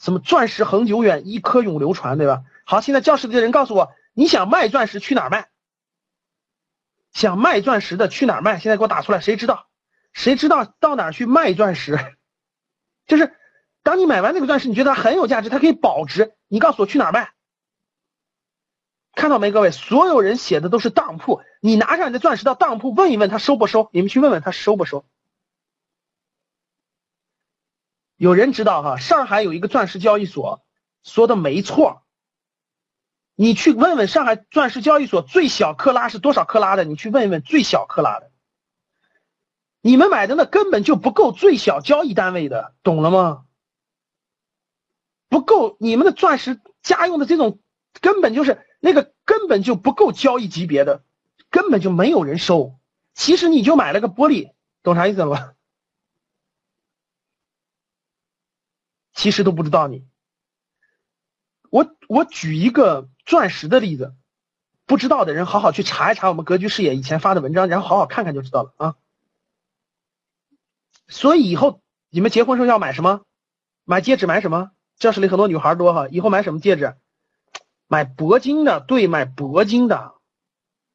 什么钻石恒久远，一颗永流传，对吧？好，现在教室里的人告诉我，你想卖钻石去哪儿卖？想卖钻石的去哪儿卖？现在给我打出来，谁知道？谁知道到哪儿去卖钻石？就是。当你买完那个钻石，你觉得它很有价值，它可以保值，你告诉我去哪儿卖？看到没，各位，所有人写的都是当铺，你拿上你的钻石到当铺问一问他收不收？你们去问问他收不收？有人知道哈？上海有一个钻石交易所，说的没错。你去问问上海钻石交易所最小克拉是多少克拉的？你去问一问最小克拉的。你们买的那根本就不够最小交易单位的，懂了吗？不够，你们的钻石家用的这种根本就是那个根本就不够交易级别的，根本就没有人收。其实你就买了个玻璃，懂啥意思了吧？其实都不知道你。我我举一个钻石的例子，不知道的人好好去查一查我们格局视野以前发的文章，然后好好看看就知道了啊。所以以后你们结婚时候要买什么？买戒指买什么？教室里很多女孩多哈，以后买什么戒指？买铂金的，对，买铂金的，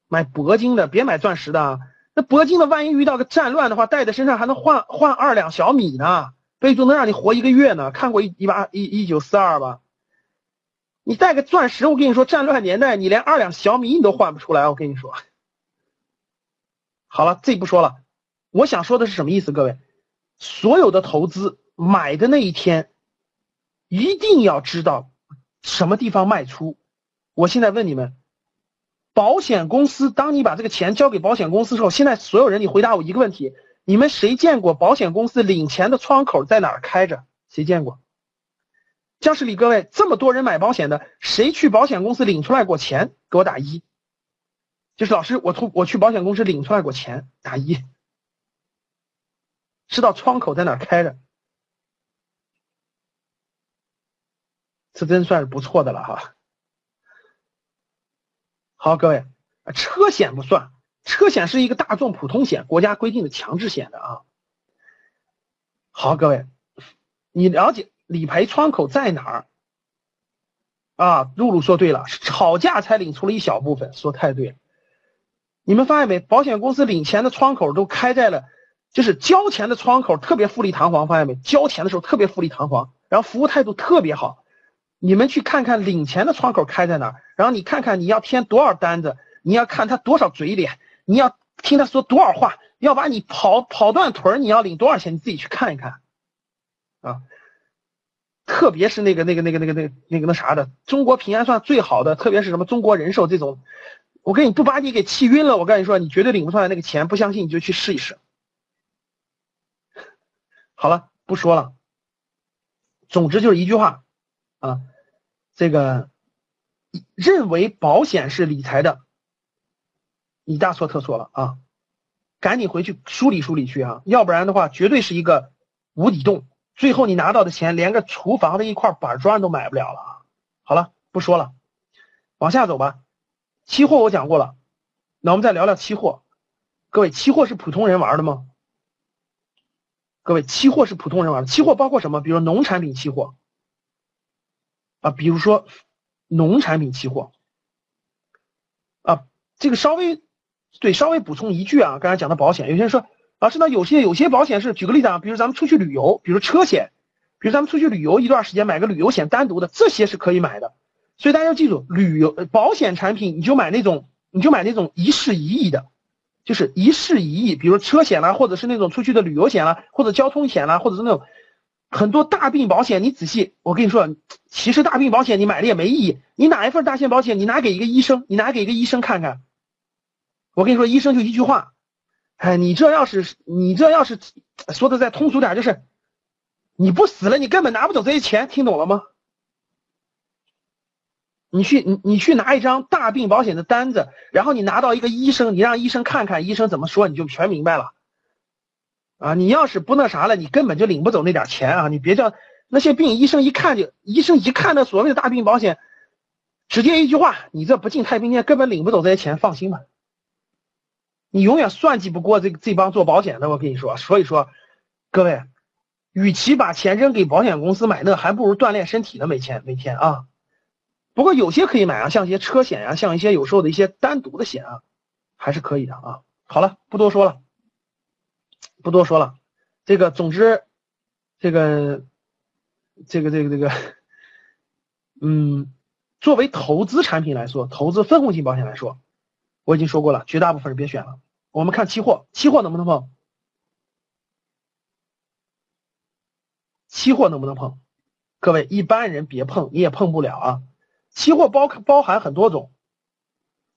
买铂金的，别买钻石的。那铂金的，万一遇到个战乱的话，戴在身上还能换换二两小米呢，备注能让你活一个月呢。看过一一八一一九四二吧？你带个钻石，我跟你说，战乱年代你连二两小米你都换不出来。我跟你说，好了，这不说了。我想说的是什么意思？各位，所有的投资买的那一天。一定要知道什么地方卖出。我现在问你们，保险公司，当你把这个钱交给保险公司时候，现在所有人，你回答我一个问题：你们谁见过保险公司领钱的窗口在哪儿开着？谁见过？教室里各位，这么多人买保险的，谁去保险公司领出来过钱？给我打一。就是老师，我从我去保险公司领出来过钱，打一。知道窗口在哪开着？这真算是不错的了哈。好，各位，车险不算，车险是一个大众普通险，国家规定的强制险的啊。好，各位，你了解理赔窗口在哪儿？啊，露露说对了，吵架才领出了一小部分，说太对了。你们发现没？保险公司领钱的窗口都开在了，就是交钱的窗口特别富丽堂皇，发现没？交钱的时候特别富丽堂皇，然后服务态度特别好。你们去看看领钱的窗口开在哪儿，然后你看看你要填多少单子，你要看他多少嘴脸，你要听他说多少话，要把你跑跑断腿儿，你要领多少钱？你自己去看一看，啊，特别是那个那个那个那个那个那个那啥的，中国平安算最好的，特别是什么中国人寿这种，我跟你不把你给气晕了，我跟你说，你绝对领不出来那个钱，不相信你就去试一试。好了，不说了，总之就是一句话，啊。这个认为保险是理财的，你大错特错了啊！赶紧回去梳理梳理去啊，要不然的话，绝对是一个无底洞。最后你拿到的钱，连个厨房的一块板砖都买不了了啊！好了，不说了，往下走吧。期货我讲过了，那我们再聊聊期货。各位，期货是普通人玩的吗？各位，期货是普通人玩的。期货包括什么？比如农产品期货。啊，比如说农产品期货，啊，这个稍微对稍微补充一句啊，刚才讲的保险，有些人说老师，呢有些有些保险是，举个例子啊，比如咱们出去旅游，比如车险，比如咱们出去旅游一段时间买个旅游险单独的，这些是可以买的。所以大家要记住，旅游保险产品你就买那种你就买那种一事一议的，就是一事一议，比如车险啦，或者是那种出去的旅游险啦，或者交通险啦，或者是那种。很多大病保险，你仔细，我跟你说，其实大病保险你买了也没意义。你哪一份大险保险，你拿给一个医生，你拿给一个医生看看。我跟你说，医生就一句话，哎，你这要是你这要是说的再通俗点，就是你不死了，你根本拿不走这些钱，听懂了吗？你去你你去拿一张大病保险的单子，然后你拿到一个医生，你让医生看看，医生怎么说，你就全明白了。啊，你要是不那啥了，你根本就领不走那点钱啊！你别叫那些病，医生一看就，医生一看那所谓的大病保险，直接一句话，你这不进太平间，根本领不走这些钱，放心吧。你永远算计不过这这帮做保险的，我跟你说。所以说，各位，与其把钱扔给保险公司买那，还不如锻炼身体呢。每天每天啊，不过有些可以买啊，像一些车险啊，像一些有时候的一些单独的险啊，还是可以的啊。好了，不多说了。不多说了，这个总之，这个，这个，这个，这个，嗯，作为投资产品来说，投资分红型保险来说，我已经说过了，绝大部分人别选了。我们看期货，期货能不能碰？期货能不能碰？各位一般人别碰，你也碰不了啊。期货包包含很多种，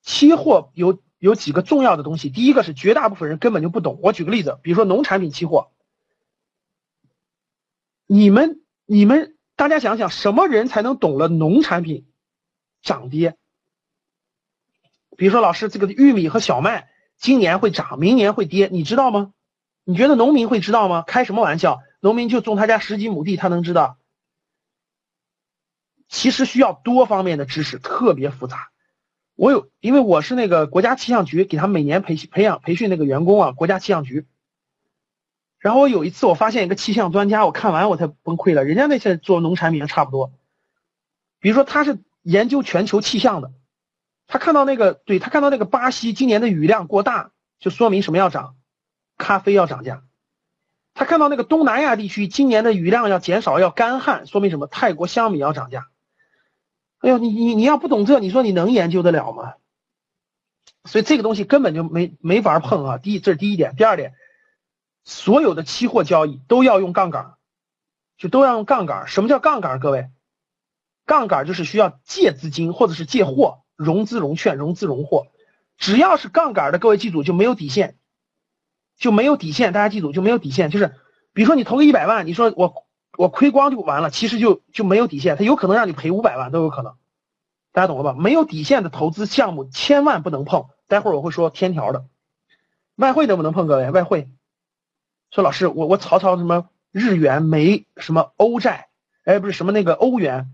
期货有。有几个重要的东西，第一个是绝大部分人根本就不懂。我举个例子，比如说农产品期货，你们你们大家想想，什么人才能懂了农产品涨跌？比如说老师，这个玉米和小麦今年会涨，明年会跌，你知道吗？你觉得农民会知道吗？开什么玩笑？农民就种他家十几亩地，他能知道？其实需要多方面的知识，特别复杂。我有，因为我是那个国家气象局给他每年培培养培训那个员工啊，国家气象局。然后我有一次我发现一个气象专家，我看完我才崩溃了。人家那些做农产品的差不多，比如说他是研究全球气象的，他看到那个，对他看到那个巴西今年的雨量过大，就说明什么要涨，咖啡要涨价。他看到那个东南亚地区今年的雨量要减少，要干旱，说明什么？泰国香米要涨价。哎呦，你你你要不懂这，你说你能研究得了吗？所以这个东西根本就没没法碰啊！第一，这是第一点。第二点，所有的期货交易都要用杠杆，就都要用杠杆。什么叫杠杆？各位，杠杆就是需要借资金或者是借货，融资融券，融资融货。只要是杠杆的，各位记住就没有底线，就没有底线。大家记住就没有底线，就是比如说你投个一百万，你说我。我亏光就完了，其实就就没有底线，它有可能让你赔五百万都有可能，大家懂了吧？没有底线的投资项目千万不能碰。待会儿我会说天条的，外汇能不能碰？各位，外汇，说老师，我我炒炒什么日元、美什么欧债，哎，不是什么那个欧元，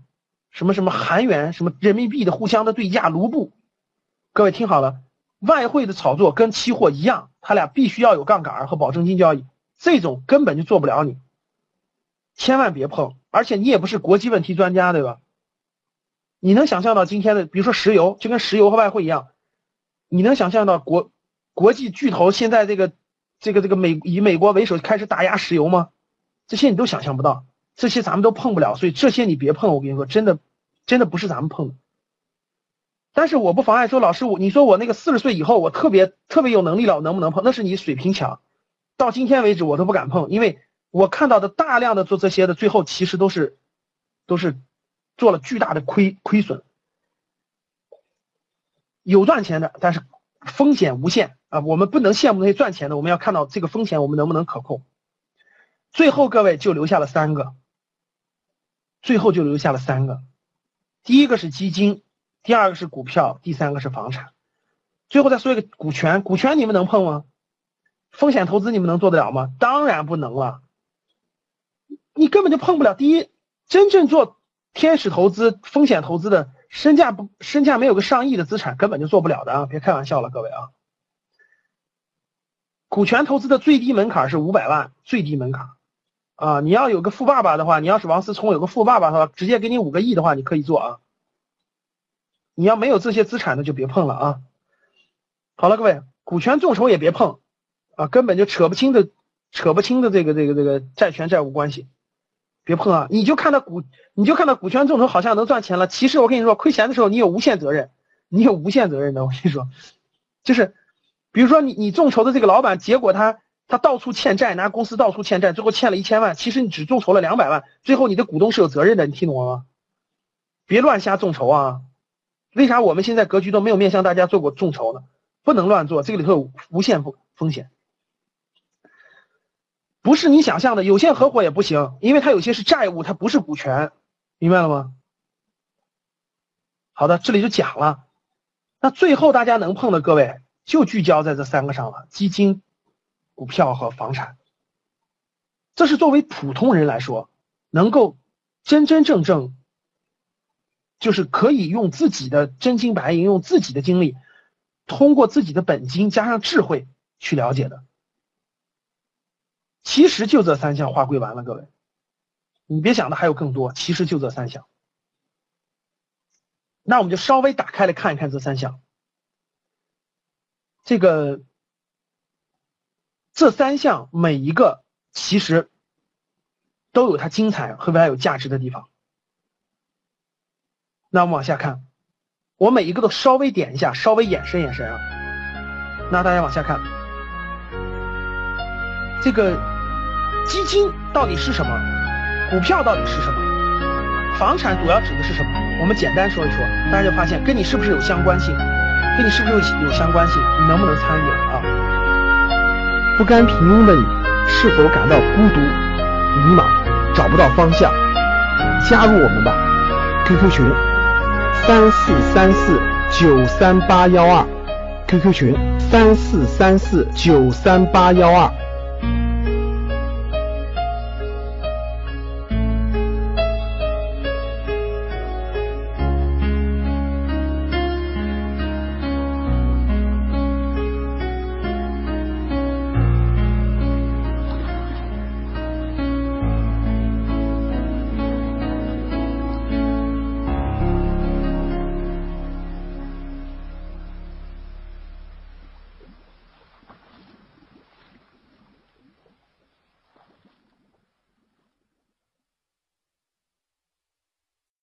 什么什么韩元，什么人民币的互相的对价卢布。各位听好了，外汇的炒作跟期货一样，它俩必须要有杠杆和保证金交易，这种根本就做不了你。千万别碰，而且你也不是国际问题专家，对吧？你能想象到今天的，比如说石油，就跟石油和外汇一样，你能想象到国国际巨头现在这个这个这个美以美国为首开始打压石油吗？这些你都想象不到，这些咱们都碰不了，所以这些你别碰，我跟你说，真的真的不是咱们碰的。但是我不妨碍说，老师我你说我那个四十岁以后我特别特别有能力了，我能不能碰？那是你水平强，到今天为止我都不敢碰，因为我看到的大量的做这些的，最后其实都是都是做了巨大的亏亏损，有赚钱的，但是风险无限啊！我们不能羡慕那些赚钱的，我们要看到这个风险我们能不能可控。最后各位就留下了三个，最后就留下了三个，第一个是基金。第二个是股票，第三个是房产，最后再说一个股权。股权你们能碰吗？风险投资你们能做得了吗？当然不能了，你根本就碰不了。第一，真正做天使投资、风险投资的，身价不身价没有个上亿的资产，根本就做不了的啊！别开玩笑了，各位啊。股权投资的最低门槛是五百万，最低门槛啊！你要有个富爸爸的话，你要是王思聪有个富爸爸的话，直接给你五个亿的话，你可以做啊。你要没有这些资产的就别碰了啊！好了，各位，股权众筹也别碰啊，根本就扯不清的，扯不清的这个这个这个债权债务关系，别碰啊！你就看到股，你就看到股权众筹好像能赚钱了，其实我跟你说，亏钱的时候你有无限责任，你有无限责任的。我跟你说，就是比如说你你众筹的这个老板，结果他他到处欠债，拿公司到处欠债，最后欠了一千万，其实你只众筹了两百万，最后你的股东是有责任的，你听懂了吗？别乱瞎众筹啊！为啥我们现在格局都没有面向大家做过众筹呢？不能乱做，这个里头有无限风风险，不是你想象的。有限合伙也不行，因为它有些是债务，它不是股权，明白了吗？好的，这里就讲了。那最后大家能碰的各位，就聚焦在这三个上了：基金、股票和房产。这是作为普通人来说，能够真真正正。就是可以用自己的真金白银，用自己的经历，通过自己的本金加上智慧去了解的。其实就这三项划归完了，各位，你别想的还有更多，其实就这三项。那我们就稍微打开来看一看这三项。这个这三项每一个其实都有它精彩和还有价值的地方。那我们往下看，我每一个都稍微点一下，稍微延伸延伸啊。那大家往下看，这个基金到底是什么？股票到底是什么？房产主要指的是什么？我们简单说一说，大家就发现跟你是不是有相关性？跟你是不是有有相关性？你能不能参与啊？
不甘平庸的你，是否感到孤独、迷茫、找不到方向？加入我们吧，QQ 群。三四三四九三八幺二，QQ 群三四三四九三八幺二。